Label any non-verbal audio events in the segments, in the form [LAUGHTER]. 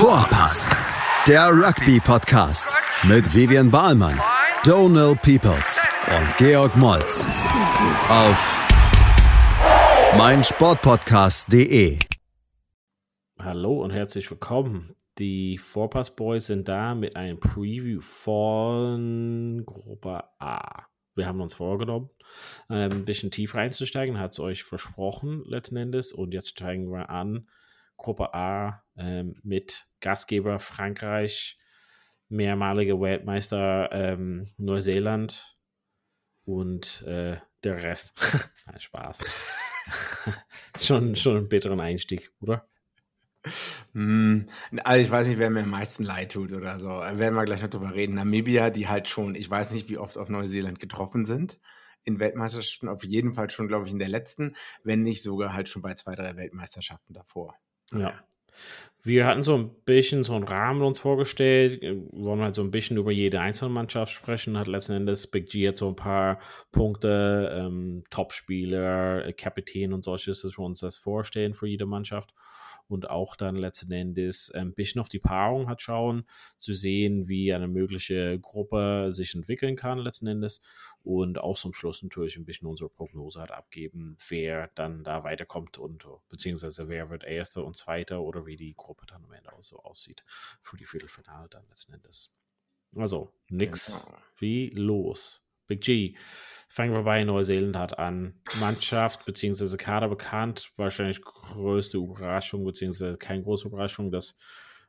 Vorpass, der Rugby-Podcast mit Vivian Bahlmann, Donal Peoples und Georg Moltz auf meinsportpodcast.de. Hallo und herzlich willkommen. Die Vorpass Boys sind da mit einem Preview von Gruppe A. Wir haben uns vorgenommen, ähm, ein bisschen tiefer einzusteigen, hat es euch versprochen letzten Endes. Und jetzt steigen wir an. Gruppe A ähm, mit Gastgeber Frankreich, mehrmaliger Weltmeister ähm, Neuseeland und äh, der Rest. [LAUGHS] Nein, Spaß. [LAUGHS] schon, schon einen bitteren Einstieg, oder? Mm, also ich weiß nicht, wer mir am meisten leid tut oder so. Da werden wir gleich noch drüber reden. Namibia, die halt schon, ich weiß nicht, wie oft auf Neuseeland getroffen sind in Weltmeisterschaften, auf jeden Fall schon, glaube ich, in der letzten, wenn nicht sogar halt schon bei zwei, drei Weltmeisterschaften davor. Ja. Wir hatten so ein bisschen so einen Rahmen uns vorgestellt, wir wollen halt so ein bisschen über jede einzelne Mannschaft sprechen, hat letzten Endes Big G hat so ein paar Punkte, ähm, Topspieler, Kapitän und solches, dass wir uns das vorstellen für jede Mannschaft und auch dann letzten Endes ein bisschen auf die Paarung hat schauen, zu sehen, wie eine mögliche Gruppe sich entwickeln kann letzten Endes und auch zum Schluss natürlich ein bisschen unsere Prognose hat abgeben, wer dann da weiterkommt und beziehungsweise wer wird Erster und Zweiter oder wie die Gruppe dann am Ende auch so aussieht für die Viertelfinale dann letzten Endes. Also, nix genau. wie los. Big G. Fangen wir bei Neuseeland hat an. Mannschaft bzw. Kader bekannt. Wahrscheinlich größte Überraschung bzw. keine große Überraschung, dass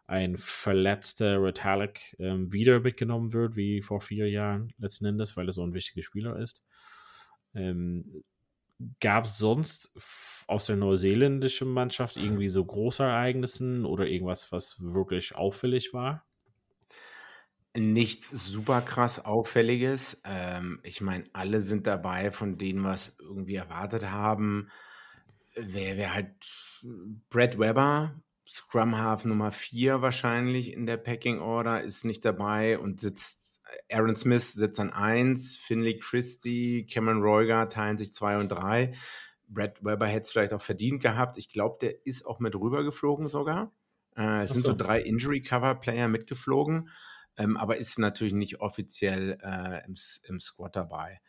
ein verletzter Retallick ähm, wieder mitgenommen wird, wie vor vier Jahren letzten Endes, weil er so ein wichtiger Spieler ist. Ähm, Gab es sonst aus der neuseeländischen Mannschaft irgendwie so große Ereignisse oder irgendwas, was wirklich auffällig war? Nichts super krass Auffälliges. Ähm, ich meine, alle sind dabei, von denen wir es irgendwie erwartet haben. Wer wäre halt Brad Weber, Scrum Half Nummer 4 wahrscheinlich in der Packing Order, ist nicht dabei und sitzt, Aaron Smith sitzt an 1, Finley Christie, Cameron Royger teilen sich 2 und 3. Brad Weber hätte es vielleicht auch verdient gehabt. Ich glaube, der ist auch mit rübergeflogen sogar. Äh, es so. sind so drei Injury-Cover-Player mitgeflogen ähm, aber ist natürlich nicht offiziell äh, im, im Squad dabei.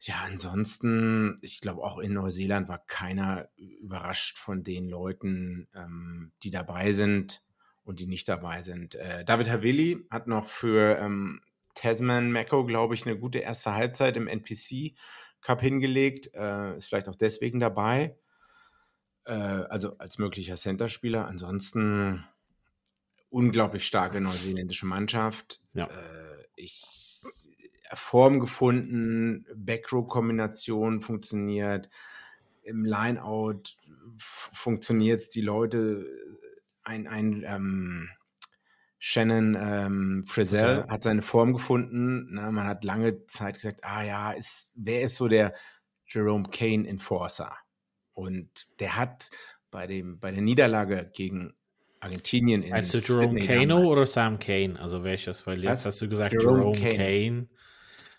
Ja, ansonsten, ich glaube auch in Neuseeland war keiner überrascht von den Leuten, ähm, die dabei sind und die nicht dabei sind. Äh, David Havili hat noch für ähm, Tasman Mecco, glaube ich, eine gute erste Halbzeit im NPC Cup hingelegt. Äh, ist vielleicht auch deswegen dabei. Äh, also als möglicher Center-Spieler. Ansonsten unglaublich starke neuseeländische Mannschaft. Ja. Äh, ich Form gefunden, Backrow-Kombination funktioniert, im Lineout funktioniert es, die Leute, ein, ein ähm, Shannon ähm, Frizzell hat seine Form gefunden. Na, man hat lange Zeit gesagt, ah ja, ist, wer ist so der Jerome Kane Enforcer? Und der hat bei, dem, bei der Niederlage gegen Argentinien in Meinst du Jerome Sydney Kano damals. oder Sam Kane? Also welches? Weil jetzt Was? hast du gesagt Jerome, Jerome Kane. Kane.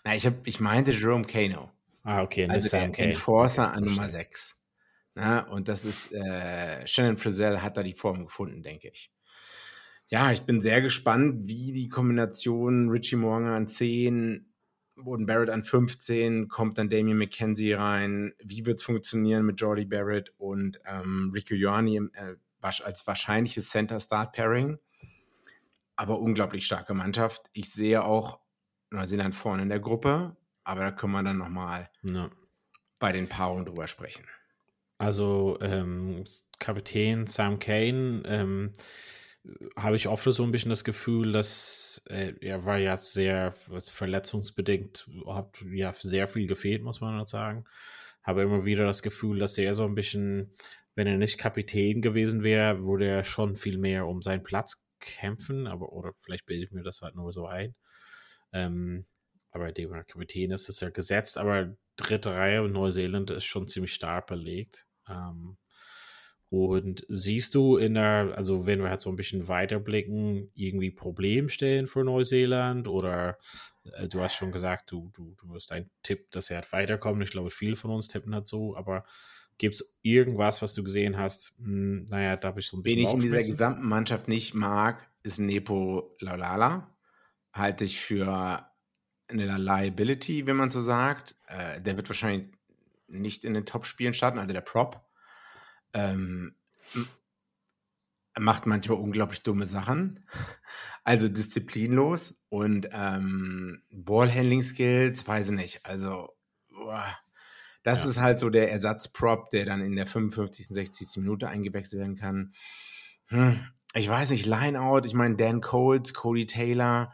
Na, ich, hab, ich meinte Jerome Kano. Ah, okay, also Sam Kane. Enforcer an Nummer 6. Na, und das ist, äh, Shannon Frizzell hat da die Form gefunden, denke ich. Ja, ich bin sehr gespannt, wie die Kombination Richie Moanga an 10, Boden Barrett an 15, kommt dann Damien McKenzie rein. Wie wird es funktionieren mit Jordi Barrett und ähm, Rico Ioani äh, als wahrscheinliches Center-Start-Pairing. Aber unglaublich starke Mannschaft. Ich sehe auch Neuseeland vorne in der Gruppe, aber da können wir dann nochmal ja. bei den Paarungen drüber sprechen. Also ähm, Kapitän Sam Kane ähm, habe ich oft so ein bisschen das Gefühl, dass äh, er war ja sehr verletzungsbedingt, hat ja sehr viel gefehlt, muss man sagen. Habe immer wieder das Gefühl, dass er so ein bisschen wenn er nicht Kapitän gewesen wäre, würde er schon viel mehr um seinen Platz kämpfen, aber oder vielleicht bildet mir das halt nur so ein. Ähm, aber dem Kapitän ist es ja gesetzt, aber dritte Reihe und Neuseeland ist schon ziemlich stark belegt. Ähm, und siehst du in der, also wenn wir halt so ein bisschen weiterblicken, irgendwie Problemstellen für Neuseeland oder äh, du hast schon gesagt, du, du, du hast einen Tipp, dass er halt weiterkommt. Ich glaube, viele von uns tippen halt so, aber Gibt es irgendwas, was du gesehen hast? Hm, naja, da habe ich so ein bisschen. Wen ich in dieser gesamten Mannschaft nicht mag, ist Nepo Lalala. Halte ich für eine Liability, wenn man so sagt. Äh, der wird wahrscheinlich nicht in den Top-Spielen starten, also der Prop. Ähm, macht manchmal unglaublich dumme Sachen. Also disziplinlos und ähm, Ballhandling-Skills, weiß ich nicht. Also, boah, das ja. ist halt so der Ersatzprop, der dann in der 55., 60. Minute eingewechselt werden kann. Hm, ich weiß nicht, Lineout, ich meine, Dan Coles, Cody Taylor,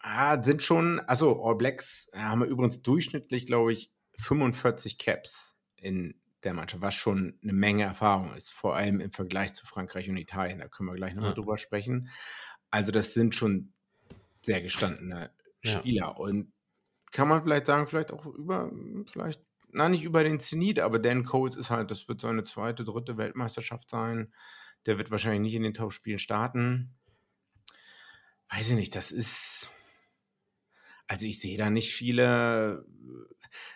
ah, sind schon, also All Blacks haben wir übrigens durchschnittlich, glaube ich, 45 Caps in der Mannschaft, was schon eine Menge Erfahrung ist, vor allem im Vergleich zu Frankreich und Italien. Da können wir gleich nochmal ja. drüber sprechen. Also, das sind schon sehr gestandene Spieler. Ja. Und kann man vielleicht sagen, vielleicht auch über, vielleicht, na, nicht über den Zenit, aber Dan Coles ist halt, das wird seine zweite, dritte Weltmeisterschaft sein. Der wird wahrscheinlich nicht in den Top-Spielen starten. Weiß ich nicht, das ist. Also ich sehe da nicht viele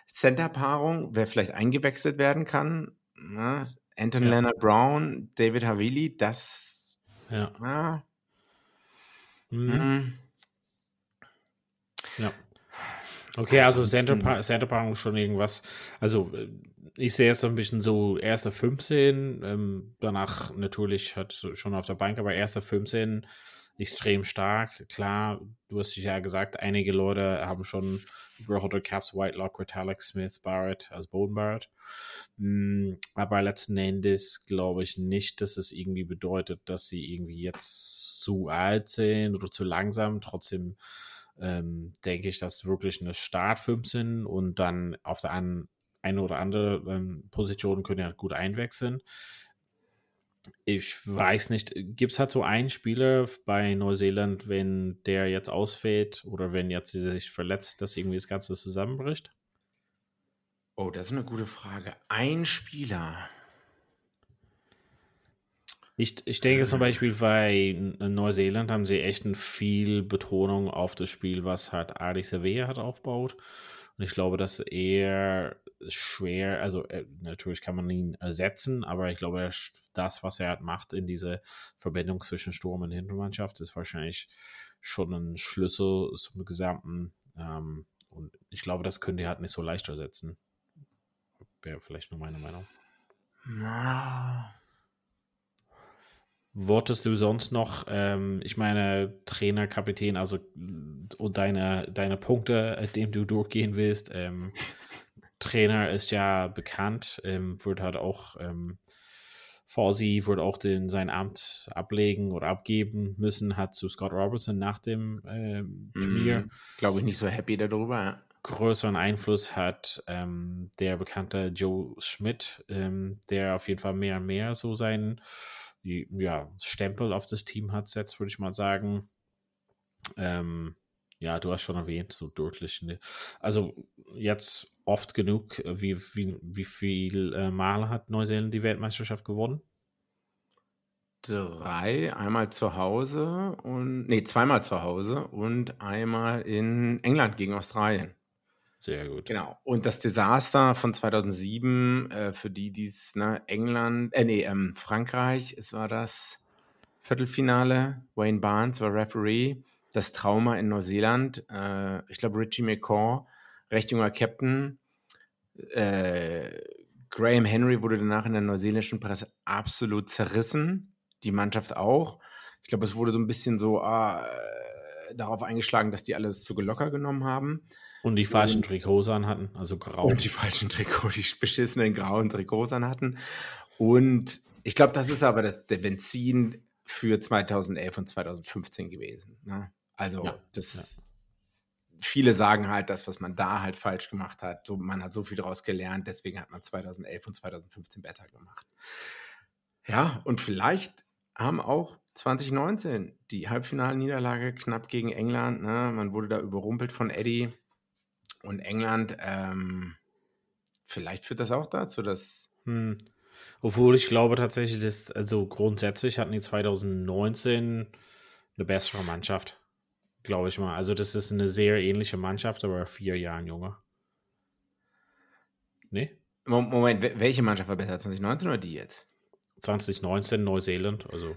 Center-Paarung, wer vielleicht eingewechselt werden kann. Ne? Anton ja. Leonard Brown, David Havili, das. Ja. Na, mhm. Hm. Ja. Okay, also Center, Center Paarung ist schon irgendwas. Also äh, ich sehe jetzt ein bisschen so erster 15, ähm, danach natürlich hat schon auf der Bank, aber erster 15 extrem stark. Klar, du hast ja gesagt, einige Leute haben schon Roller Caps, Whitelock, Retallick, Smith, Barrett, also Boden Barrett. Mm, aber letzten Endes glaube ich nicht, dass es irgendwie bedeutet, dass sie irgendwie jetzt zu alt sind oder zu langsam. Trotzdem ähm, denke ich, dass wirklich eine Start 15 und dann auf der einen eine oder andere ähm, Position können ja gut einwechseln ich weiß nicht, gibt es halt so einen Spieler bei Neuseeland, wenn der jetzt ausfällt oder wenn jetzt sich verletzt, dass irgendwie das Ganze zusammenbricht? Oh, das ist eine gute Frage. Ein Spieler. Ich, ich denke zum Beispiel bei Neuseeland haben sie echt viel Betonung auf das Spiel, was halt Adi Sevilla hat aufgebaut. Und ich glaube, dass er schwer, also äh, natürlich kann man ihn ersetzen, aber ich glaube, das, was er halt macht in diese Verbindung zwischen Sturm und Hintermannschaft, ist wahrscheinlich schon ein Schlüssel zum Gesamten. Ähm, und ich glaube, das könnte er halt nicht so leicht ersetzen. Wäre vielleicht nur meine Meinung. Na. Wortest du sonst noch, ähm, ich meine, Trainer, Kapitän, also und deine, deine Punkte, dem du durchgehen willst, ähm, Trainer ist ja bekannt, ähm, wird halt auch, ähm, Fawzi wird auch den, sein Amt ablegen oder abgeben müssen, hat zu Scott Robertson nach dem ähm, Turnier. Mm, Glaube ich nicht so happy darüber. Größeren Einfluss hat ähm, der bekannte Joe Schmidt, ähm, der auf jeden Fall mehr und mehr so seinen ja, Stempel auf das Team hat, setzt, würde ich mal sagen. Ähm, ja, du hast schon erwähnt, so deutlich. Ne? Also jetzt oft genug, äh, wie, wie, wie viel äh, Mal hat Neuseeland die Weltmeisterschaft gewonnen? Drei, einmal zu Hause und nee, zweimal zu Hause und einmal in England gegen Australien. Sehr gut. Genau. Und das Desaster von 2007, äh, für die, die es, ne, England, äh, nee, ähm, Frankreich, es war das Viertelfinale. Wayne Barnes war Referee das Trauma in Neuseeland. Äh, ich glaube, Richie McCaw, recht junger Captain. Äh, Graham Henry wurde danach in der neuseeländischen Presse absolut zerrissen. Die Mannschaft auch. Ich glaube, es wurde so ein bisschen so ah, äh, darauf eingeschlagen, dass die alles zu locker genommen haben. Und die falschen Trikots an hatten, also grau. Und die falschen Trikots, die beschissenen grauen Trikots an hatten. Und ich glaube, das ist aber das, der Benzin für 2011 und 2015 gewesen. Ne? Also ja, das ja. viele sagen halt, das, was man da halt falsch gemacht hat, so, man hat so viel daraus gelernt, deswegen hat man 2011 und 2015 besser gemacht. Ja, und vielleicht haben auch 2019 die Halbfinalniederlage knapp gegen England. Ne? Man wurde da überrumpelt von Eddie und England. Ähm, vielleicht führt das auch dazu, dass. Hm. Obwohl ich glaube tatsächlich, dass, also grundsätzlich hatten die 2019 eine bessere Mannschaft glaube ich mal. Also das ist eine sehr ähnliche Mannschaft, aber vier Jahre jünger. Nee? Moment, welche Mannschaft war besser? 2019 oder die jetzt? 2019 Neuseeland, also.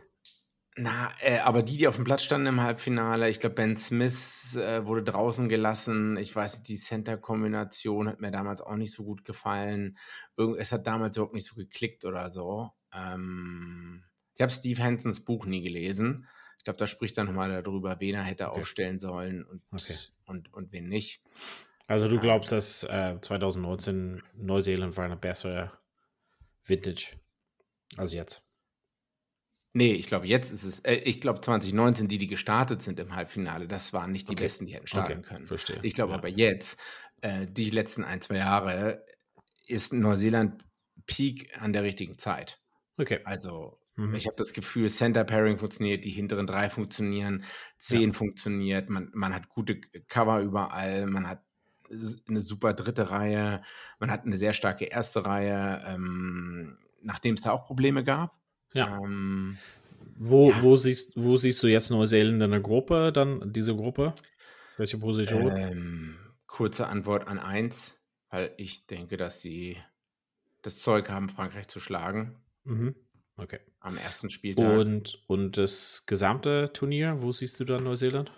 Na, äh, aber die, die auf dem Platz standen im Halbfinale, ich glaube, Ben Smith äh, wurde draußen gelassen. Ich weiß nicht, die Center-Kombination hat mir damals auch nicht so gut gefallen. Irgend, es hat damals überhaupt nicht so geklickt oder so. Ähm, ich habe Steve Hansons Buch nie gelesen. Ich glaube, da spricht er nochmal darüber, wen er hätte okay. aufstellen sollen und, okay. und, und wen nicht. Also du glaubst, dass äh, 2019 Neuseeland war eine bessere Vintage als jetzt? Nee, ich glaube, jetzt ist es, äh, ich glaube 2019, die, die gestartet sind im Halbfinale, das waren nicht die okay. Besten, die hätten starten okay. können. Verstehe. Ich glaube ja. aber jetzt, äh, die letzten ein, zwei Jahre, ist Neuseeland Peak an der richtigen Zeit. Okay. Also, mhm. ich habe das Gefühl, Center Pairing funktioniert, die hinteren drei funktionieren, zehn ja. funktioniert, man, man hat gute Cover überall, man hat eine super dritte Reihe, man hat eine sehr starke erste Reihe, ähm, nachdem es da auch Probleme gab. Ja. Ähm, wo, ja. Wo, siehst, wo siehst du jetzt Neuseeland in der Gruppe, dann diese Gruppe? Welche Position? Ähm, kurze Antwort an eins, weil ich denke, dass sie das Zeug haben, Frankreich zu schlagen. Mhm. Okay. Am ersten Spieltag. Und, und das gesamte Turnier, wo siehst du dann Neuseeland?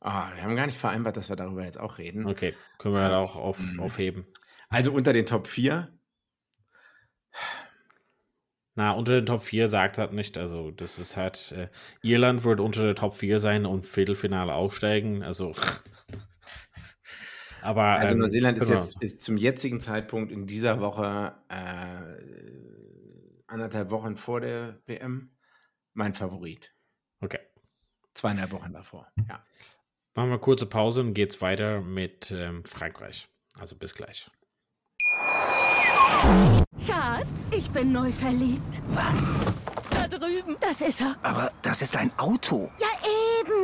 Ah, wir haben gar nicht vereinbart, dass wir darüber jetzt auch reden. Okay, können wir halt auch auf, mhm. aufheben. Also unter den Top 4 na, unter den Top 4 sagt halt nicht. Also, das ist halt, äh, Irland wird unter der Top 4 sein und Viertelfinale aufsteigen. Also. [LAUGHS] aber. Also, ähm, Neuseeland ist, jetzt, ist zum jetzigen Zeitpunkt in dieser Woche, äh, anderthalb Wochen vor der WM, mein Favorit. Okay. Zweieinhalb Wochen davor, ja. Machen wir kurze Pause und geht's weiter mit ähm, Frankreich. Also, bis gleich. Schatz, ich bin neu verliebt. Was? Da drüben. Das ist er. Aber das ist ein Auto. Ja,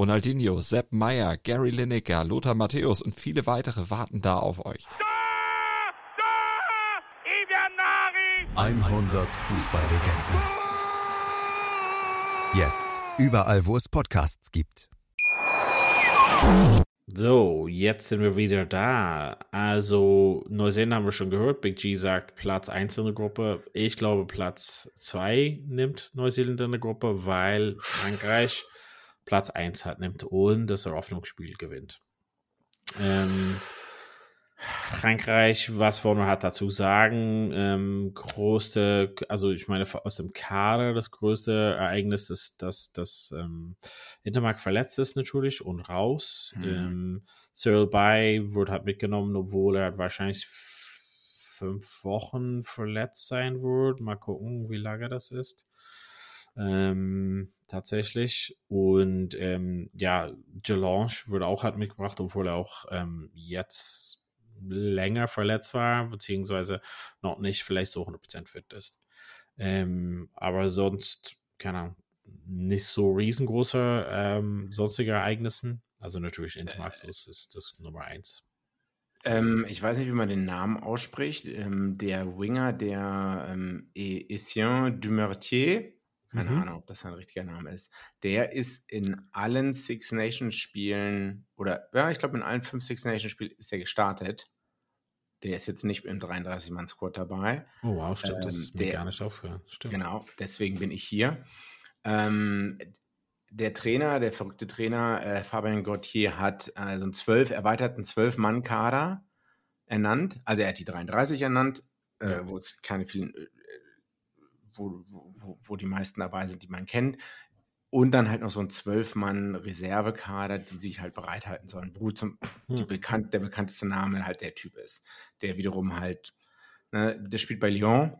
Ronaldinho, Sepp Meyer, Gary Lineker, Lothar Matthäus und viele weitere warten da auf euch. 100 Fußballlegenden. Jetzt überall, wo es Podcasts gibt. So, jetzt sind wir wieder da. Also, Neuseeland haben wir schon gehört. Big G sagt Platz 1 in der Gruppe. Ich glaube, Platz 2 nimmt Neuseeland in der Gruppe, weil Frankreich Platz 1 hat, nimmt und das Eröffnungsspiel gewinnt. Ähm, Frankreich, was wollen wir halt dazu sagen? Ähm, größte, also ich meine, aus dem Kader das größte Ereignis ist, dass das ähm, Intermark verletzt ist natürlich und raus. Mhm. Ähm, Cyril Bay wird halt mitgenommen, obwohl er wahrscheinlich fünf Wochen verletzt sein wird. Mal gucken, wie lange das ist. Ähm, tatsächlich. Und ähm, ja, Gelange wird auch halt mitgebracht, obwohl er auch ähm, jetzt länger verletzt war, beziehungsweise noch nicht vielleicht so 100% fit ist. Ähm, aber sonst, keine Ahnung, nicht so riesengroße ähm, sonstige Ereignissen. Also natürlich Intermaxus äh, ist das Nummer eins. Ähm, ich weiß nicht, wie man den Namen ausspricht. Ähm, der Winger, der ähm, Etienne Dumertier, keine mhm. Ahnung, ob das ein richtiger Name ist, der ist in allen Six Nations Spielen oder ja, ich glaube in allen fünf Six Nations Spielen ist er gestartet. Der ist jetzt nicht im 33-Mann-Squad dabei. Oh wow, stimmt, ähm, das ist mir der, gar nicht aufgehört. Stimmt. Genau, deswegen bin ich hier. Ähm, der Trainer, der verrückte Trainer äh, Fabien Gauthier hat äh, so einen zwölf, erweiterten 12-Mann-Kader ernannt. Also er hat die 33 ernannt, äh, wo es keine vielen wo, wo, wo die meisten dabei sind, die man kennt. Und dann halt noch so ein Zwölf-Mann-Reservekader, die sich halt bereithalten sollen, wo zum, hm. bekannt, der bekannteste Name halt der Typ ist. Der wiederum halt, ne, der spielt bei Lyon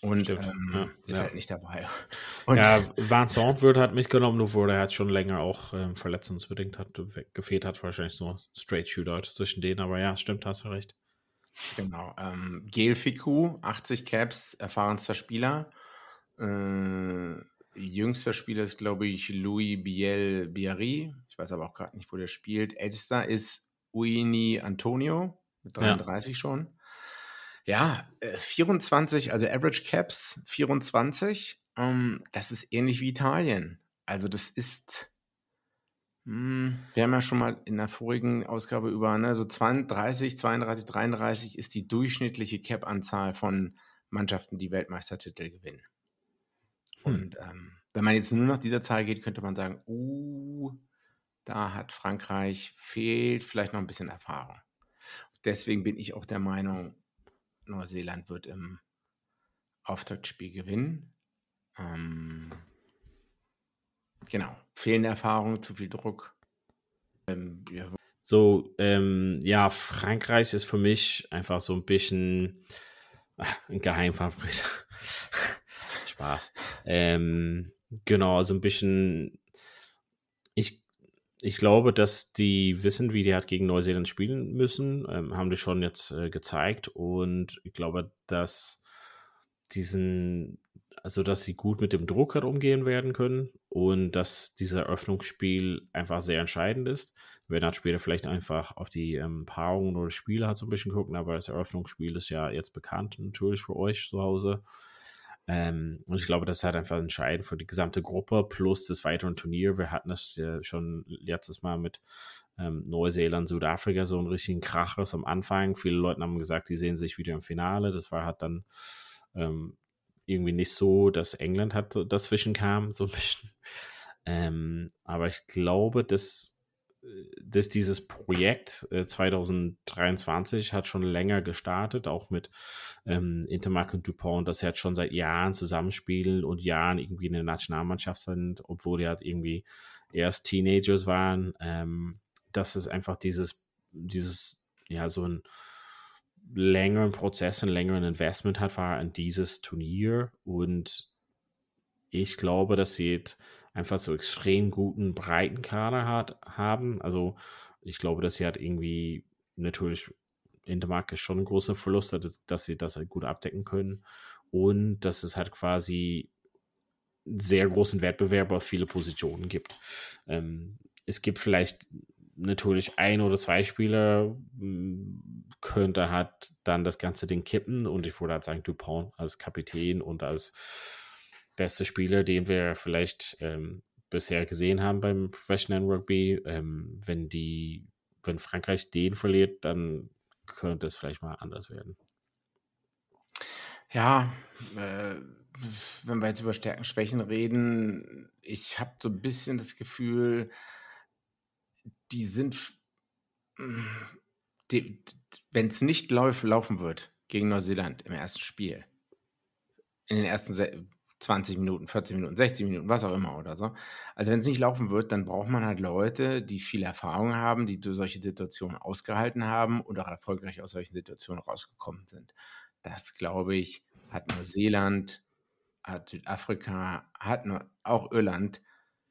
und ähm, ja, ist ja. halt nicht dabei. [LAUGHS] Und ja, Vincent wird halt mitgenommen, obwohl er halt schon länger auch ähm, verletzungsbedingt hat, gefehlt hat, wahrscheinlich so Straight Shootout zwischen denen, aber ja, stimmt, hast du recht. Genau. Ähm, Gail Fiku, 80 Caps, erfahrenster Spieler. Äh, jüngster Spieler ist, glaube ich, Louis Biel Biarri. Ich weiß aber auch gerade nicht, wo der spielt. Ältester ist Uini Antonio mit 33 ja. schon. Ja, 24, äh, also Average Caps 24. Ähm, das ist ähnlich wie Italien. Also das ist, mh, hm, wir haben ja schon mal in der vorigen Ausgabe über, ne, so 32, 32, 33 ist die durchschnittliche Cap-Anzahl von Mannschaften, die Weltmeistertitel gewinnen. Hm. Und ähm, wenn man jetzt nur nach dieser Zahl geht, könnte man sagen, uh, da hat Frankreich fehlt vielleicht noch ein bisschen Erfahrung. Deswegen bin ich auch der Meinung, Neuseeland wird im Auftaktspiel gewinnen. Ähm, genau, fehlende Erfahrung, zu viel Druck. Ähm, ja. So, ähm, ja, Frankreich ist für mich einfach so ein bisschen ein Geheimfavorit. Spaß. Ähm, genau, also ein bisschen. Ich, ich glaube, dass die wissen, wie die halt gegen Neuseeland spielen müssen. Ähm, haben die schon jetzt äh, gezeigt. Und ich glaube, dass diesen, also dass sie gut mit dem Druck halt umgehen werden können und dass dieser Eröffnungsspiel einfach sehr entscheidend ist. Wir werden dann später vielleicht einfach auf die ähm, Paarungen oder Spiele halt so ein bisschen gucken, aber das Eröffnungsspiel ist ja jetzt bekannt natürlich für euch zu Hause. Ähm, und ich glaube, das halt einfach entscheidend für die gesamte Gruppe plus das weitere Turnier. Wir hatten das ja schon letztes Mal mit ähm, Neuseeland, Südafrika so einen richtigen Krachers am Anfang. Viele Leute haben gesagt, die sehen sich wieder im Finale. Das war halt dann ähm, irgendwie nicht so, dass England hat dazwischen kam, so ein bisschen. Ähm, aber ich glaube, dass dass dieses Projekt äh, 2023 hat schon länger gestartet, auch mit ähm, Intermark und Dupont, dass sie halt schon seit Jahren zusammenspielen und Jahren irgendwie in der Nationalmannschaft sind, obwohl die halt irgendwie erst Teenagers waren. Ähm, dass es einfach dieses, dieses, ja, so ein längeren Prozess, ein längeren Investment hat, war in dieses Turnier und ich glaube, dass sie jetzt einfach so extrem guten, breiten Kader hat, haben. Also ich glaube, dass sie halt irgendwie natürlich Intermark ist schon ein großer Verlust, dass, dass sie das halt gut abdecken können. Und dass es halt quasi sehr großen Wettbewerb auf viele Positionen gibt. Ähm, es gibt vielleicht natürlich ein oder zwei Spieler, hm, könnte halt dann das ganze Ding kippen und ich würde halt sagen, Dupont als Kapitän und als beste Spieler, den wir vielleicht ähm, bisher gesehen haben beim Professional Rugby. Ähm, wenn die, wenn Frankreich den verliert, dann könnte es vielleicht mal anders werden. Ja, äh, wenn wir jetzt über Stärken, Schwächen reden, ich habe so ein bisschen das Gefühl, die sind, wenn es nicht lauf, laufen wird gegen Neuseeland im ersten Spiel, in den ersten 20 Minuten, 40 Minuten, 60 Minuten, was auch immer oder so. Also wenn es nicht laufen wird, dann braucht man halt Leute, die viel Erfahrung haben, die solche Situationen ausgehalten haben und auch erfolgreich aus solchen Situationen rausgekommen sind. Das, glaube ich, hat Neuseeland, hat Südafrika, hat nur, auch Irland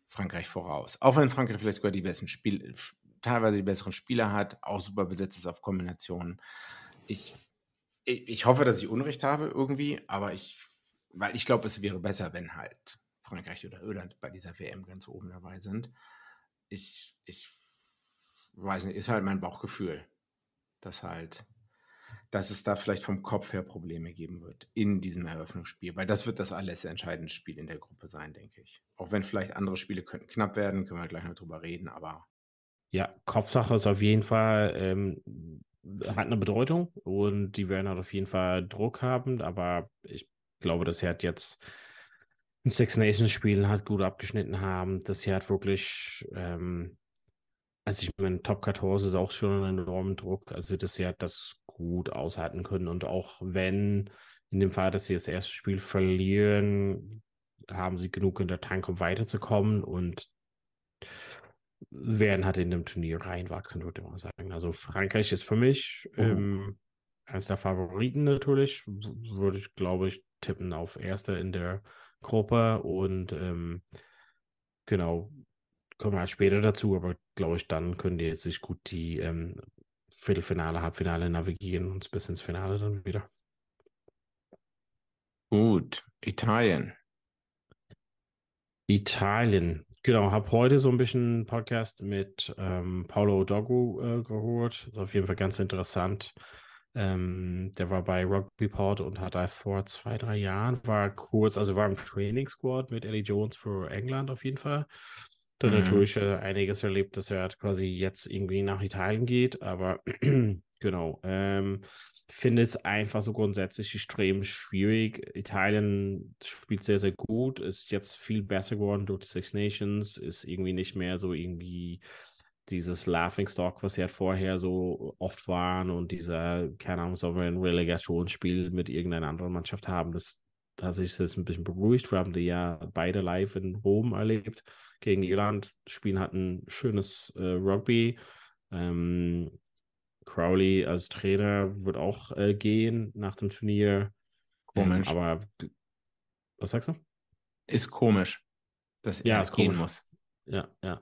Frankreich voraus. Auch wenn Frankreich vielleicht sogar die besten Spiele, teilweise die besseren Spieler hat, auch super besetzt ist auf Kombinationen. Ich, ich, ich hoffe, dass ich Unrecht habe irgendwie, aber ich weil ich glaube, es wäre besser, wenn halt Frankreich oder Irland bei dieser WM ganz oben dabei sind. Ich, ich weiß nicht, ist halt mein Bauchgefühl, dass halt, dass es da vielleicht vom Kopf her Probleme geben wird in diesem Eröffnungsspiel, weil das wird das alles entscheidende Spiel in der Gruppe sein, denke ich. Auch wenn vielleicht andere Spiele könnten knapp werden, können wir gleich noch drüber reden, aber. Ja, Kopfsache ist auf jeden Fall, ähm, hat eine Bedeutung und die werden halt auf jeden Fall Druck haben, aber ich glaube, dass sie halt jetzt ein Six Nations Spiel halt gut abgeschnitten haben, sie halt wirklich, ähm, also ich meine, Top 14 ist auch schon ein enormer Druck, also sie halt das gut aushalten können und auch wenn in dem Fall, dass sie das erste Spiel verlieren, haben sie genug in der Tank, um weiterzukommen und werden halt in dem Turnier reinwachsen, würde ich mal sagen. Also Frankreich ist für mich oh. ähm, eines der Favoriten natürlich, würde ich, glaube ich, tippen auf Erste in der Gruppe und ähm, genau, kommen wir halt später dazu, aber glaube ich, dann können die sich gut die ähm, Viertelfinale, Halbfinale navigieren und bis ins Finale dann wieder. Gut, Italien. Italien. Genau, habe heute so ein bisschen Podcast mit ähm, Paolo Doggu äh, gehört. Ist auf jeden Fall ganz interessant. Ähm, der war bei Rugby Pod und hat da vor zwei, drei Jahren, war kurz, also war im Training Squad mit Eddie Jones für England auf jeden Fall. Dann Mhm. natürlich äh, einiges erlebt, dass er halt quasi jetzt irgendwie nach Italien geht, aber [CLEARS THROAT] genau. Ähm, finde es einfach so grundsätzlich extrem schwierig. Italien spielt sehr, sehr gut, ist jetzt viel besser geworden durch die Six Nations, ist irgendwie nicht mehr so irgendwie dieses Laughingstock, was sie halt vorher so oft waren und dieser, keine Ahnung, sollen wir ein Relegationsspiel mit irgendeiner anderen Mannschaft haben, das hat sich jetzt ein bisschen beruhigt. Wir haben die ja beide live in Rom erlebt gegen Irland. Spielen hatten schönes äh, Rugby. Ähm, Crowley als Trainer wird auch äh, gehen nach dem Turnier. Ähm, Komisch. aber was sagst du? Ist komisch, dass Ja, er gehen komisch. muss. Ja, ja.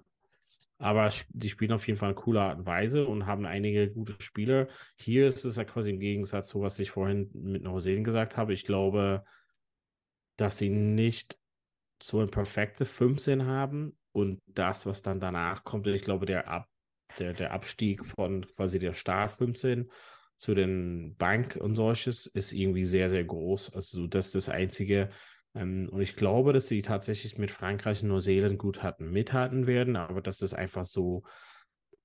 Aber die spielen auf jeden Fall eine coole Art und Weise und haben einige gute Spieler. Hier ist es ja quasi im Gegensatz zu, was ich vorhin mit Neuseeland gesagt habe. Ich glaube, dass sie nicht so ein perfekte 15 haben und das, was dann danach kommt, ich glaube, der, Ab, der, der Abstieg von quasi der Start 15 zu den Bank und solches ist irgendwie sehr, sehr groß. Also das ist das Einzige. Ähm, und ich glaube, dass sie tatsächlich mit Frankreich und Neuseeland gut hatten, mithalten werden, aber dass das einfach so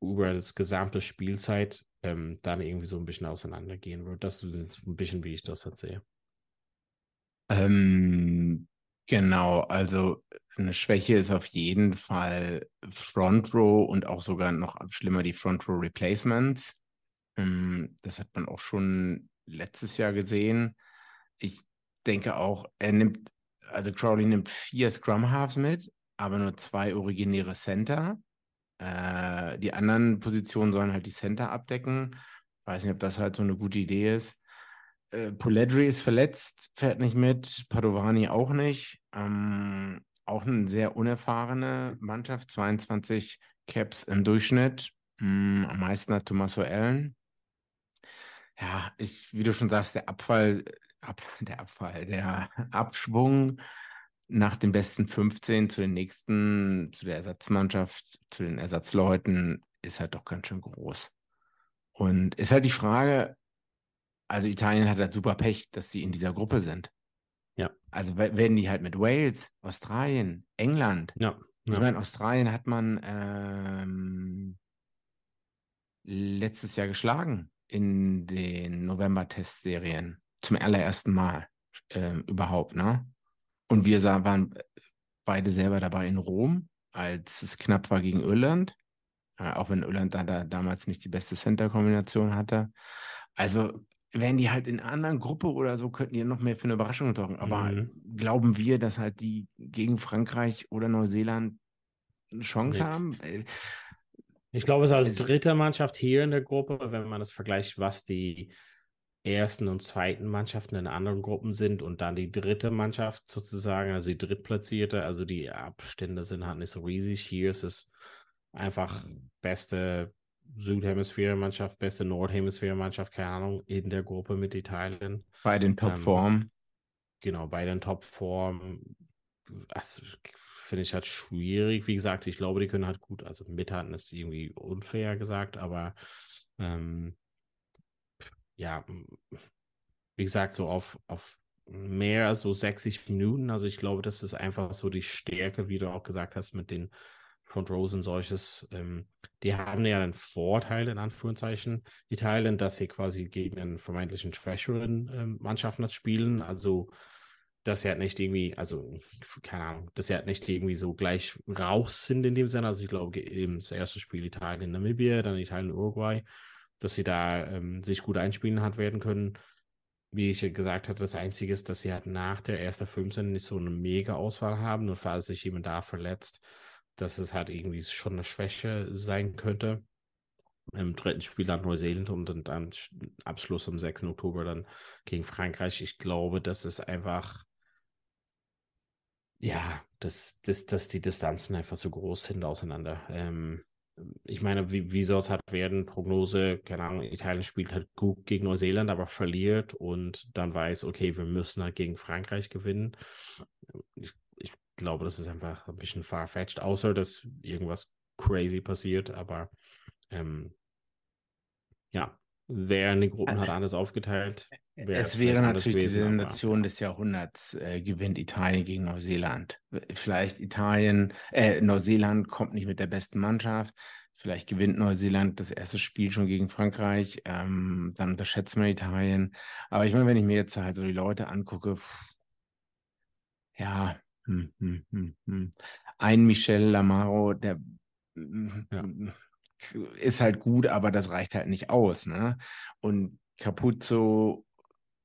über das gesamte Spielzeit ähm, dann irgendwie so ein bisschen auseinandergehen wird. Das ist ein bisschen, wie ich das halt sehe. Ähm, genau, also eine Schwäche ist auf jeden Fall Front Row und auch sogar noch schlimmer die Front Row Replacements. Ähm, das hat man auch schon letztes Jahr gesehen. Ich denke auch, er nimmt, also Crowley nimmt vier Scrum Halves mit, aber nur zwei originäre Center. Äh, die anderen Positionen sollen halt die Center abdecken. Weiß nicht, ob das halt so eine gute Idee ist. Äh, Poledri ist verletzt, fährt nicht mit, Padovani auch nicht. Ähm, auch eine sehr unerfahrene Mannschaft, 22 Caps im Durchschnitt. Mm, am meisten hat Tommaso Allen. Ja, ich, wie du schon sagst, der Abfall, Ab, [LAUGHS] der Abfall, der Abschwung nach den besten 15 zu den nächsten, zu der Ersatzmannschaft, zu den Ersatzleuten, ist halt doch ganz schön groß. Und ist halt die Frage, also Italien hat halt super Pech, dass sie in dieser Gruppe sind. Ja. Also we- werden die halt mit Wales, Australien, England. Ja, Ich ja. meine, Australien hat man ähm, letztes Jahr geschlagen in den November-Testserien. Zum allerersten Mal ähm, überhaupt, ne? Und wir sah, waren beide selber dabei in Rom, als es knapp war gegen Irland. Äh, auch wenn Irland da, da damals nicht die beste Center-Kombination hatte. Also wären die halt in einer anderen Gruppe oder so, könnten die noch mehr für eine Überraschung sorgen. Aber Mhm. glauben wir, dass halt die gegen Frankreich oder Neuseeland eine Chance Nee. haben? Äh, Ich glaube, es ist als Es- dritte Mannschaft hier in der Gruppe, wenn man das vergleicht, was die ersten und zweiten Mannschaften in anderen Gruppen sind und dann die dritte Mannschaft sozusagen, also die drittplatzierte, also die Abstände sind halt nicht so riesig. Hier ist es einfach beste Südhemisphäre-Mannschaft, beste Nordhemisphäre-Mannschaft, keine Ahnung, in der Gruppe mit Italien. bei den Topformen. Genau, bei den Topformen, also finde ich halt schwierig. Wie gesagt, ich glaube, die können halt gut, also mithalten ist irgendwie unfair gesagt, aber ähm, ja, wie gesagt, so auf, auf mehr als so 60 Minuten, also ich glaube, das ist einfach so die Stärke, wie du auch gesagt hast, mit den Front Rows und solches. Ähm, die haben ja einen Vorteil, in Anführungszeichen, Italien, dass sie quasi gegen einen vermeintlichen schwächeren ähm, Mannschaften das spielen. Also, dass sie halt nicht irgendwie, also, keine Ahnung, dass sie halt nicht irgendwie so gleich raus sind in dem Sinne. Also, ich glaube, eben das erste Spiel Italien, Namibia, dann Italien, Uruguay, dass sie da ähm, sich gut einspielen hat werden können. Wie ich gesagt hatte, das Einzige ist, dass sie halt nach der ersten 15 nicht so eine mega Auswahl haben und falls sich jemand da verletzt, dass es halt irgendwie schon eine Schwäche sein könnte. Im dritten Spiel dann Neuseeland und dann, dann Abschluss am 6. Oktober dann gegen Frankreich. Ich glaube, das ist einfach, ja, dass, dass, dass die Distanzen einfach so groß sind auseinander. Ähm, ich meine, wie, wie soll es halt werden? Prognose, keine Ahnung, Italien spielt halt gut gegen Neuseeland, aber verliert und dann weiß, okay, wir müssen halt gegen Frankreich gewinnen. Ich, ich glaube, das ist einfach ein bisschen farfetched, außer dass irgendwas crazy passiert. Aber ähm, ja, wer in den Gruppen hat alles aufgeteilt. Es wäre natürlich gewesen, die Sensation des Jahrhunderts, äh, gewinnt Italien gegen Neuseeland. Vielleicht Italien, äh, Neuseeland kommt nicht mit der besten Mannschaft. Vielleicht gewinnt Neuseeland das erste Spiel schon gegen Frankreich. Ähm, dann unterschätzt man Italien. Aber ich meine, wenn ich mir jetzt halt so die Leute angucke, pff, ja, hm, hm, hm, hm. ein Michel Lamaro, der ja. Ist halt gut, aber das reicht halt nicht aus. Ne? Und Capuzzo,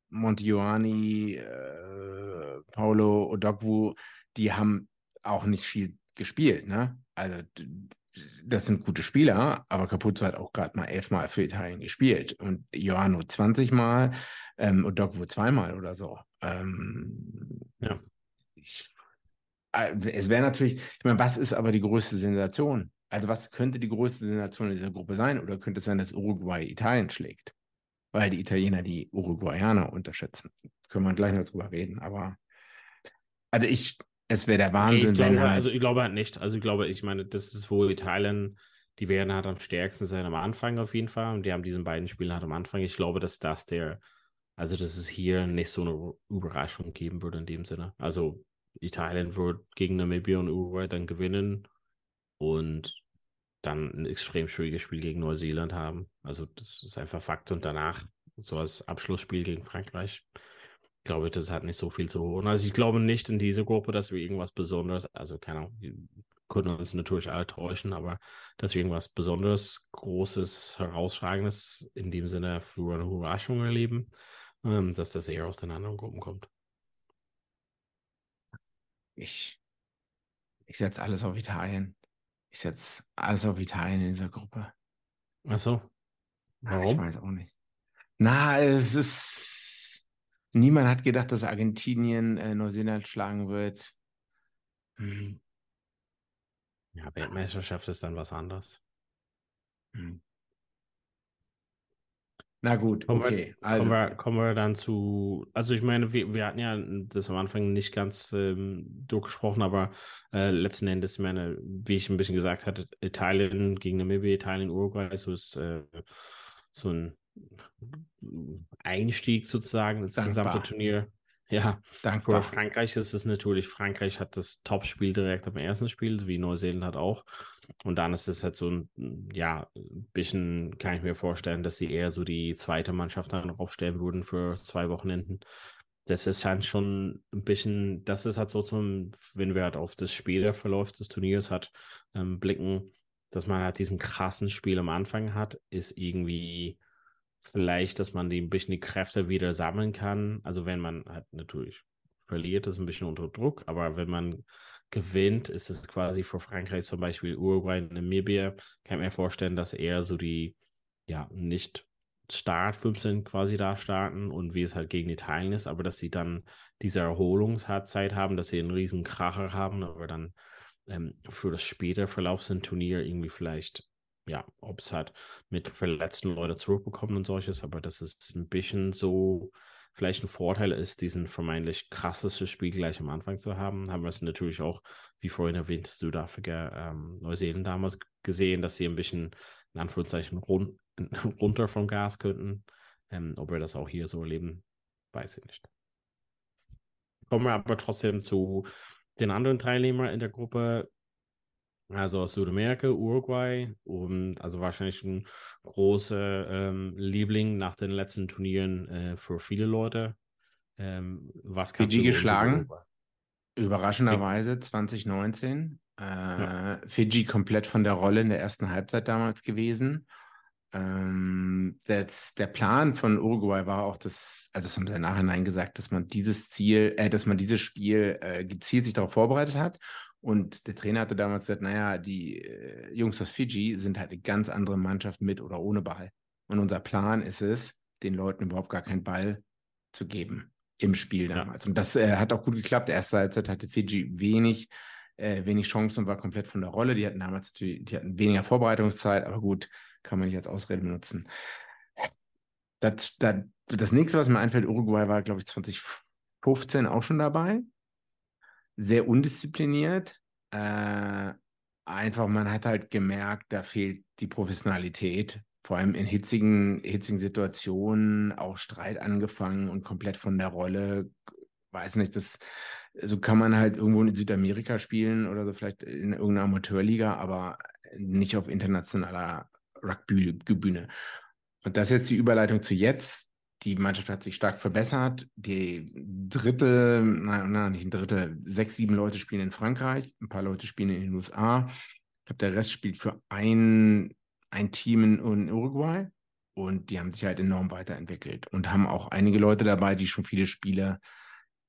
Montijoani, äh, Paulo Odogwu, die haben auch nicht viel gespielt. Ne? Also das sind gute Spieler, aber Capuzzo hat auch gerade mal elfmal für Italien gespielt und Johanno 20 Mal ähm, und Dogwo zweimal oder so. Ähm, ja. Ich, äh, es wäre natürlich, ich meine, was ist aber die größte Sensation? Also was könnte die größte Sensation in dieser Gruppe sein? Oder könnte es sein, dass Uruguay Italien schlägt? Weil die Italiener die Uruguayaner unterschätzen. Können wir gleich noch drüber reden, aber also ich, es wäre der Wahnsinn. Ich glaube, halt also ich glaube halt nicht. Also ich glaube, ich meine, das ist wohl Italien, die werden halt am stärksten sein am Anfang auf jeden Fall. Und die haben diesen beiden Spielen halt am Anfang. Ich glaube, dass das der, also dass es hier nicht so eine Überraschung geben würde in dem Sinne. Also Italien wird gegen Namibia und Uruguay dann gewinnen und dann ein extrem schwieriges Spiel gegen Neuseeland haben. Also das ist einfach Fakt. Und danach so als Abschlussspiel gegen Frankreich glaube, das hat nicht so viel zu holen. Also ich glaube nicht in diese Gruppe, dass wir irgendwas Besonderes, also keine Ahnung, wir können uns natürlich alle täuschen, aber dass wir irgendwas Besonderes, Großes, Herausragendes in dem Sinne für eine Überraschung erleben, ähm, dass das eher aus den anderen Gruppen kommt. Ich, ich setze alles auf Italien. Ich setze alles auf Italien in dieser Gruppe. Ach so. Warum? Ja, ich weiß auch nicht. Na, es ist Niemand hat gedacht, dass Argentinien äh, Neuseeland schlagen wird. Hm. Ja, Weltmeisterschaft ist dann was anderes. Hm. Na gut, kommen okay. Wir, also. kommen, wir, kommen wir dann zu, also ich meine, wir, wir hatten ja das am Anfang nicht ganz ähm, durchgesprochen, aber äh, letzten Endes, ich meine, wie ich ein bisschen gesagt hatte, Italien gegen Namibia, Italien, Uruguay, so ist äh, so ein Einstieg sozusagen ins Dankbar. gesamte Turnier. Ja, Dankbar. für Frankreich ist es natürlich, Frankreich hat das Topspiel direkt am ersten Spiel, wie Neuseeland hat auch. Und dann ist es halt so ein, ja, ein bisschen, kann ich mir vorstellen, dass sie eher so die zweite Mannschaft dann aufstellen würden für zwei Wochenenden. Das ist halt schon ein bisschen, das ist halt so zum, wenn wir halt auf das spätere Verlauf des Turniers hat, ähm, blicken, dass man halt diesen krassen Spiel am Anfang hat, ist irgendwie vielleicht, dass man die ein bisschen die Kräfte wieder sammeln kann. Also wenn man halt natürlich verliert, ist ein bisschen unter Druck, aber wenn man gewinnt, ist es quasi für Frankreich zum Beispiel Uruguay, Namibia, kann ich mir vorstellen, dass eher so die, ja, nicht Start 15 quasi da starten und wie es halt gegen Italien ist, aber dass sie dann diese Erholungszeit haben, dass sie einen riesen Kracher haben, aber dann ähm, für das spätere Verlauf sind Turnier irgendwie vielleicht ja, ob es halt mit verletzten Leuten zurückbekommen und solches, aber dass es ein bisschen so vielleicht ein Vorteil ist, diesen vermeintlich krasseste Spiel gleich am Anfang zu haben, haben wir es natürlich auch, wie vorhin erwähnt, Südafrika, ähm, Neuseeland damals gesehen, dass sie ein bisschen in Anführungszeichen run [LAUGHS] runter vom Gas könnten. Ähm, ob wir das auch hier so erleben, weiß ich nicht. Kommen wir aber trotzdem zu den anderen Teilnehmern in der Gruppe. Also aus Südamerika, Uruguay und also wahrscheinlich ein großer ähm, Liebling nach den letzten Turnieren äh, für viele Leute. Ähm, was kannst Fiji geschlagen, überraschenderweise 2019. Äh, ja. Fiji komplett von der Rolle in der ersten Halbzeit damals gewesen. Ähm, das, der Plan von Uruguay war auch, dass, also das haben sie im Nachhinein gesagt, dass man dieses Ziel, äh, dass man dieses Spiel äh, gezielt sich darauf vorbereitet hat und der Trainer hatte damals gesagt, naja, die äh, Jungs aus Fiji sind halt eine ganz andere Mannschaft mit oder ohne Ball. Und unser Plan ist es, den Leuten überhaupt gar keinen Ball zu geben im Spiel damals. Ja. Und das äh, hat auch gut geklappt. Der erste Halbzeit hatte Fiji wenig, äh, wenig Chancen und war komplett von der Rolle. Die hatten damals natürlich, die hatten weniger Vorbereitungszeit, aber gut, kann man nicht als Ausrede benutzen. Das, das, das nächste, was mir einfällt, Uruguay war, glaube ich, 2015 auch schon dabei. Sehr undiszipliniert. Äh, einfach, man hat halt gemerkt, da fehlt die Professionalität. Vor allem in hitzigen, hitzigen Situationen, auch Streit angefangen und komplett von der Rolle. Weiß nicht, das so kann man halt irgendwo in Südamerika spielen oder so vielleicht in irgendeiner Amateurliga, aber nicht auf internationaler Rugby-Bühne. Und das ist jetzt die Überleitung zu jetzt. Die Mannschaft hat sich stark verbessert. Die Drittel, nein, nicht ein Drittel, sechs, sieben Leute spielen in Frankreich, ein paar Leute spielen in den USA. Ich glaube, der Rest spielt für ein, ein Team in, in Uruguay. Und die haben sich halt enorm weiterentwickelt und haben auch einige Leute dabei, die schon viele Spiele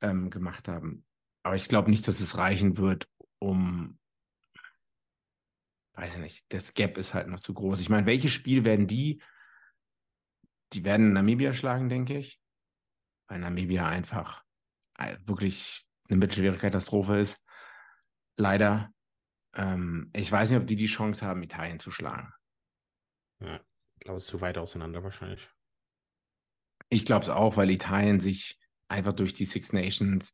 ähm, gemacht haben. Aber ich glaube nicht, dass es reichen wird, um, weiß ich nicht, das Gap ist halt noch zu groß. Ich meine, welches Spiel werden die? Die werden Namibia schlagen, denke ich. Weil Namibia einfach äh, wirklich eine mittelschwere Katastrophe ist. Leider. Ähm, ich weiß nicht, ob die die Chance haben, Italien zu schlagen. Ja, ich glaube, es ist zu weit auseinander wahrscheinlich. Ich glaube es auch, weil Italien sich einfach durch die Six Nations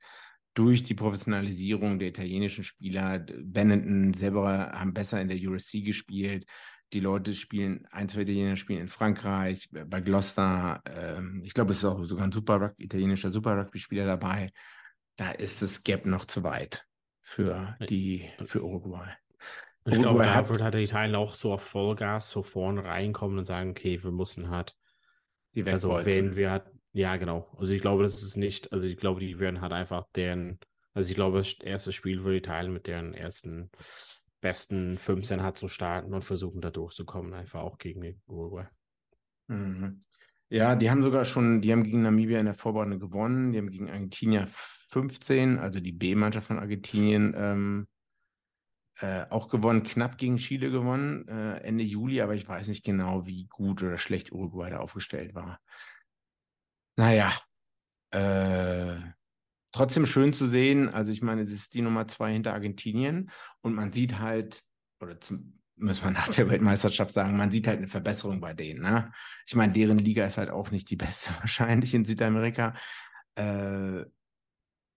durch die Professionalisierung der italienischen Spieler, Benetton selber haben besser in der USC gespielt. Die Leute spielen, ein, zwei Italiener spielen in Frankreich, bei Gloucester. Ähm, ich glaube, es ist auch sogar ein super italienischer Super Rugby-Spieler dabei. Da ist das Gap noch zu weit für die, für Uruguay. Ich Uruguay glaube, hat, wird halt Italien auch so auf Vollgas so vorne reinkommen und sagen, okay, wir müssen halt, die also wenn wir halt ja, genau. Also ich glaube, das ist nicht, also ich glaube, die werden halt einfach deren, also ich glaube, das erste Spiel würde teilen mit deren ersten besten 15 hat zu starten und versuchen da durchzukommen, einfach auch gegen Uruguay. Mhm. Ja, die haben sogar schon, die haben gegen Namibia in der Vorrunde gewonnen, die haben gegen Argentinien 15, also die B-Mannschaft von Argentinien, ähm, äh, auch gewonnen, knapp gegen Chile gewonnen, äh, Ende Juli, aber ich weiß nicht genau, wie gut oder schlecht Uruguay da aufgestellt war. Naja, äh, trotzdem schön zu sehen. Also ich meine, es ist die Nummer zwei hinter Argentinien und man sieht halt, oder zum, muss man nach der Weltmeisterschaft sagen, man sieht halt eine Verbesserung bei denen. Ne? Ich meine, deren Liga ist halt auch nicht die beste [LAUGHS] wahrscheinlich in Südamerika. Äh,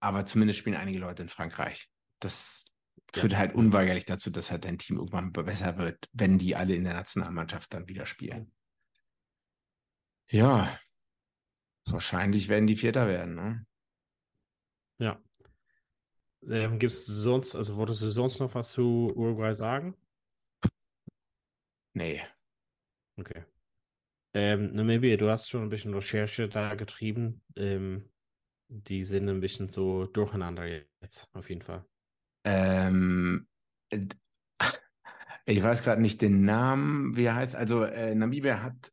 aber zumindest spielen einige Leute in Frankreich. Das führt ja. halt unweigerlich dazu, dass halt dein Team irgendwann besser wird, wenn die alle in der Nationalmannschaft dann wieder spielen. Ja, Wahrscheinlich werden die Vierter werden, ne? Ja. Ähm, Gibt es sonst, also wolltest du sonst noch was zu Uruguay sagen? Nee. Okay. Ähm, Namibia, du hast schon ein bisschen Recherche da getrieben. Ähm, die sind ein bisschen so durcheinander jetzt, auf jeden Fall. Ähm, [LAUGHS] ich weiß gerade nicht den Namen, wie er heißt. Also äh, Namibia hat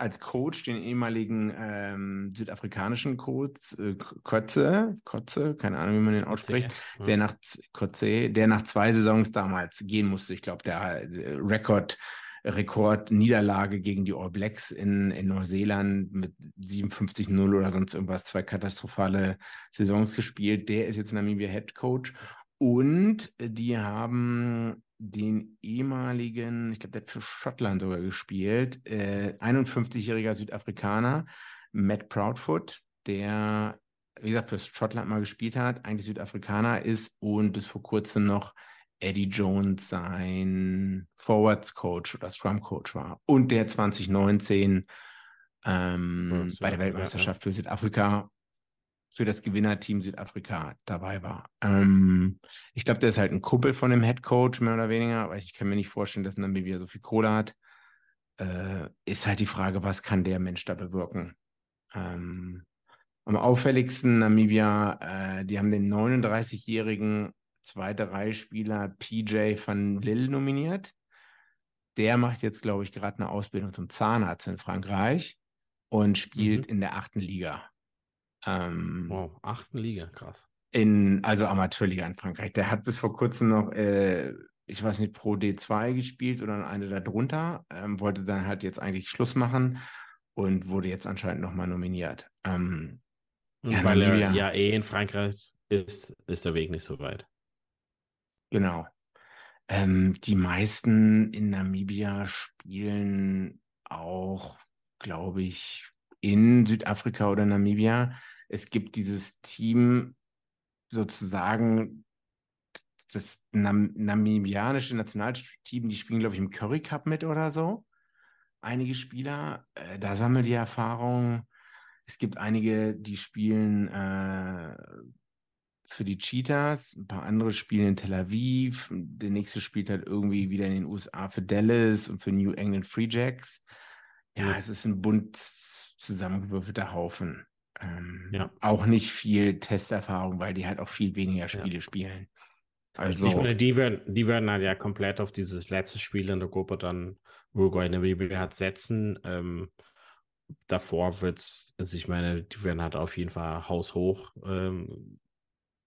als Coach den ehemaligen ähm, südafrikanischen Coach äh, Kotze, Kotze, keine Ahnung, wie man den ausspricht, ja. der nach Kotze, der nach zwei Saisons damals gehen musste. Ich glaube, der äh, Rekord Rekord Niederlage gegen die All Blacks in, in Neuseeland mit 57-0 oder sonst irgendwas, zwei katastrophale Saisons gespielt. Der ist jetzt Namibia Head Coach und die haben den ehemaligen, ich glaube, der hat für Schottland sogar gespielt, äh, 51-jähriger Südafrikaner, Matt Proudfoot, der, wie gesagt, für Schottland mal gespielt hat, eigentlich Südafrikaner ist und bis vor kurzem noch Eddie Jones sein Forwards Coach oder Scrum Coach war. Und der 2019 ähm, bei der Weltmeisterschaft ja, ja. für Südafrika für das Gewinnerteam Südafrika dabei war. Ähm, ich glaube, der ist halt ein Kumpel von dem Head Coach, mehr oder weniger, aber ich kann mir nicht vorstellen, dass Namibia so viel Kohle hat. Äh, ist halt die Frage, was kann der Mensch da bewirken? Ähm, am auffälligsten Namibia, äh, die haben den 39-jährigen zweite Reihe-Spieler PJ van Lille nominiert. Der macht jetzt, glaube ich, gerade eine Ausbildung zum Zahnarzt in Frankreich und spielt mhm. in der achten Liga. Ähm, wow, achten Liga, krass. In, also Amateurliga in Frankreich. Der hat bis vor kurzem noch, äh, ich weiß nicht, Pro D2 gespielt oder eine darunter, ähm, wollte dann halt jetzt eigentlich Schluss machen und wurde jetzt anscheinend nochmal nominiert. Ähm, ja, weil er ja eh in Frankreich ist, ist der Weg nicht so weit. Genau. Ähm, die meisten in Namibia spielen auch, glaube ich, in Südafrika oder Namibia. Es gibt dieses Team, sozusagen das Nam namibianische Nationalteam, die spielen, glaube ich, im Curry Cup mit oder so. Einige Spieler, äh, da sammeln die Erfahrung. Es gibt einige, die spielen äh, für die Cheetahs, ein paar andere spielen in Tel Aviv, der nächste spielt halt irgendwie wieder in den USA für Dallas und für New England Free Jacks. Ja, ja. es ist ein bunt zusammengewürfelter Haufen. Ähm, ja. Auch nicht viel Testerfahrung, weil die halt auch viel weniger Spiele ja. spielen. Also, ich meine, die werden, die werden halt ja komplett auf dieses letzte Spiel in der Gruppe dann Uruguay Namibia hat setzen. Ähm, davor wird es, also ich meine, die werden halt auf jeden Fall haushoch ähm,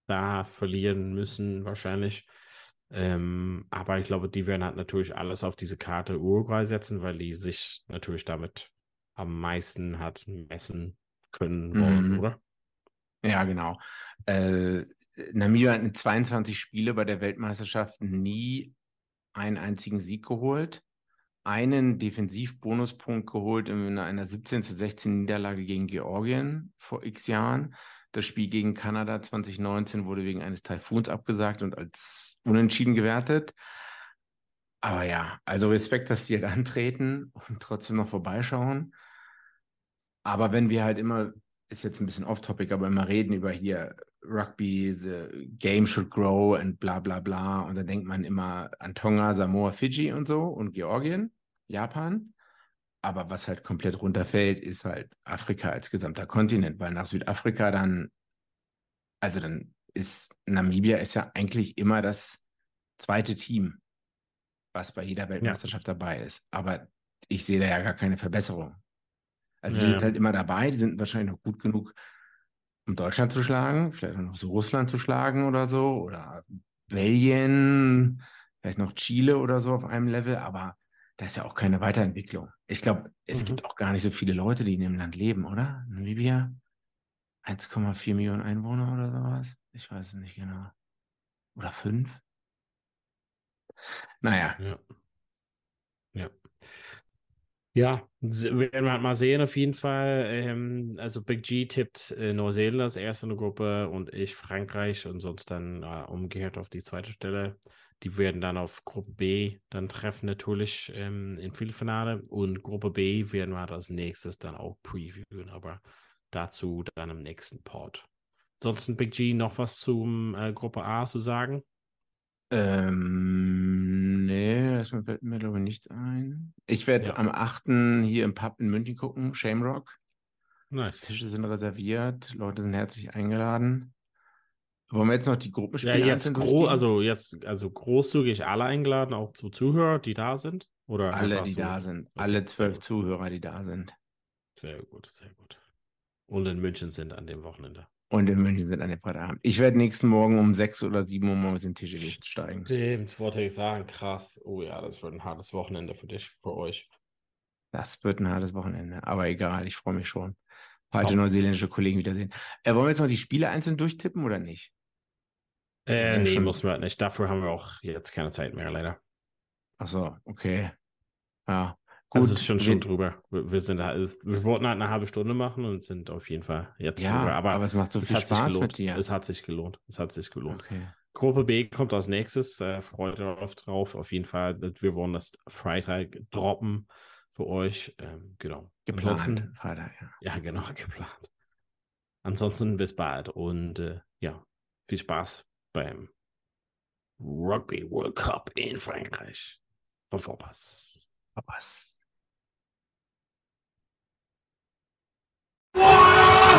da verlieren müssen, wahrscheinlich. Ähm, aber ich glaube, die werden halt natürlich alles auf diese Karte Uruguay setzen, weil die sich natürlich damit am meisten hat messen können wollen, mhm. oder? Ja, genau. Äh, Namibia hat in 22 Spiele bei der Weltmeisterschaft nie einen einzigen Sieg geholt, einen Defensivbonuspunkt geholt in einer 17 zu 16 Niederlage gegen Georgien vor x Jahren. Das Spiel gegen Kanada 2019 wurde wegen eines Taifuns abgesagt und als unentschieden gewertet. Aber ja, also Respekt, dass die halt antreten und trotzdem noch vorbeischauen. Aber wenn wir halt immer, ist jetzt ein bisschen off-topic, aber immer reden über hier Rugby, the game should grow und bla bla bla. Und dann denkt man immer an Tonga, Samoa, Fiji und so und Georgien, Japan. Aber was halt komplett runterfällt, ist halt Afrika als gesamter Kontinent, weil nach Südafrika dann, also dann ist Namibia ist ja eigentlich immer das zweite Team, was bei jeder Weltmeisterschaft ja. dabei ist. Aber ich sehe da ja gar keine Verbesserung. Also ja. die sind halt immer dabei, die sind wahrscheinlich noch gut genug, um Deutschland zu schlagen, vielleicht auch noch so Russland zu schlagen oder so, oder Belgien, vielleicht noch Chile oder so auf einem Level, aber da ist ja auch keine Weiterentwicklung. Ich glaube, es mhm. gibt auch gar nicht so viele Leute, die in dem Land leben, oder? Namibia? 1,4 Millionen Einwohner oder sowas? Ich weiß es nicht genau. Oder fünf? Naja. Ja. Ja. Ja, werden wir halt mal sehen, auf jeden Fall. Ähm, also Big G tippt äh, Neuseeland als erste in der Gruppe und ich Frankreich und sonst dann äh, umgekehrt auf die zweite Stelle. Die werden dann auf Gruppe B dann treffen, natürlich ähm, im Viertelfinale. Und Gruppe B werden wir als nächstes dann auch previewen, aber dazu dann im nächsten Pod. Ansonsten, Big G, noch was zum äh, Gruppe A zu sagen? Ähm, nee, erstmal fällt mir, glaube ich, nichts ein. Ich werde ja. am 8. hier im Pub in München gucken, Shamrock. Nice. Tische sind reserviert, Leute sind herzlich eingeladen. Wollen wir jetzt noch die Gruppenspiele Ja, jetzt gro also jetzt also großzügig alle eingeladen, auch zu Zuhörer, die da sind? Oder alle, die so? da sind. Alle zwölf Zuhörer, die da sind. Sehr gut, sehr gut. Und in München sind an dem Wochenende. Und in München sind an dem Freitagabend. Ich werde nächsten Morgen um sechs oder sieben Uhr morgens in Tischgewicht steigen. Stimmt, wollte ich sagen. Krass. Oh ja, das wird ein hartes Wochenende für dich, für euch. Das wird ein hartes Wochenende. Aber egal, ich freue mich schon. Heute neuseeländische Kollegen wiedersehen. Äh, wollen wir jetzt noch die Spiele einzeln durchtippen oder nicht? Äh, nee, schon... muss man nicht. Dafür haben wir auch jetzt keine Zeit mehr, leider. Ach so, okay. Ja. Gut. Das ist schon, schon drüber. Wir, wir, sind halt, wir wollten halt eine halbe Stunde machen und sind auf jeden Fall jetzt ja, drüber. Aber, aber es macht so viel Spaß mit dir. Es hat sich gelohnt. Es hat sich gelohnt. Okay. Gruppe B kommt als nächstes. Äh, freut euch drauf. Auf jeden Fall. Wir wollen das Freitag droppen für euch. Ähm, genau. Geplant. Freitag, ja. ja, genau, [LAUGHS] geplant. Ansonsten bis bald und äh, ja, viel Spaß beim Rugby World Cup in Frankreich von Vorpass. Vorpass.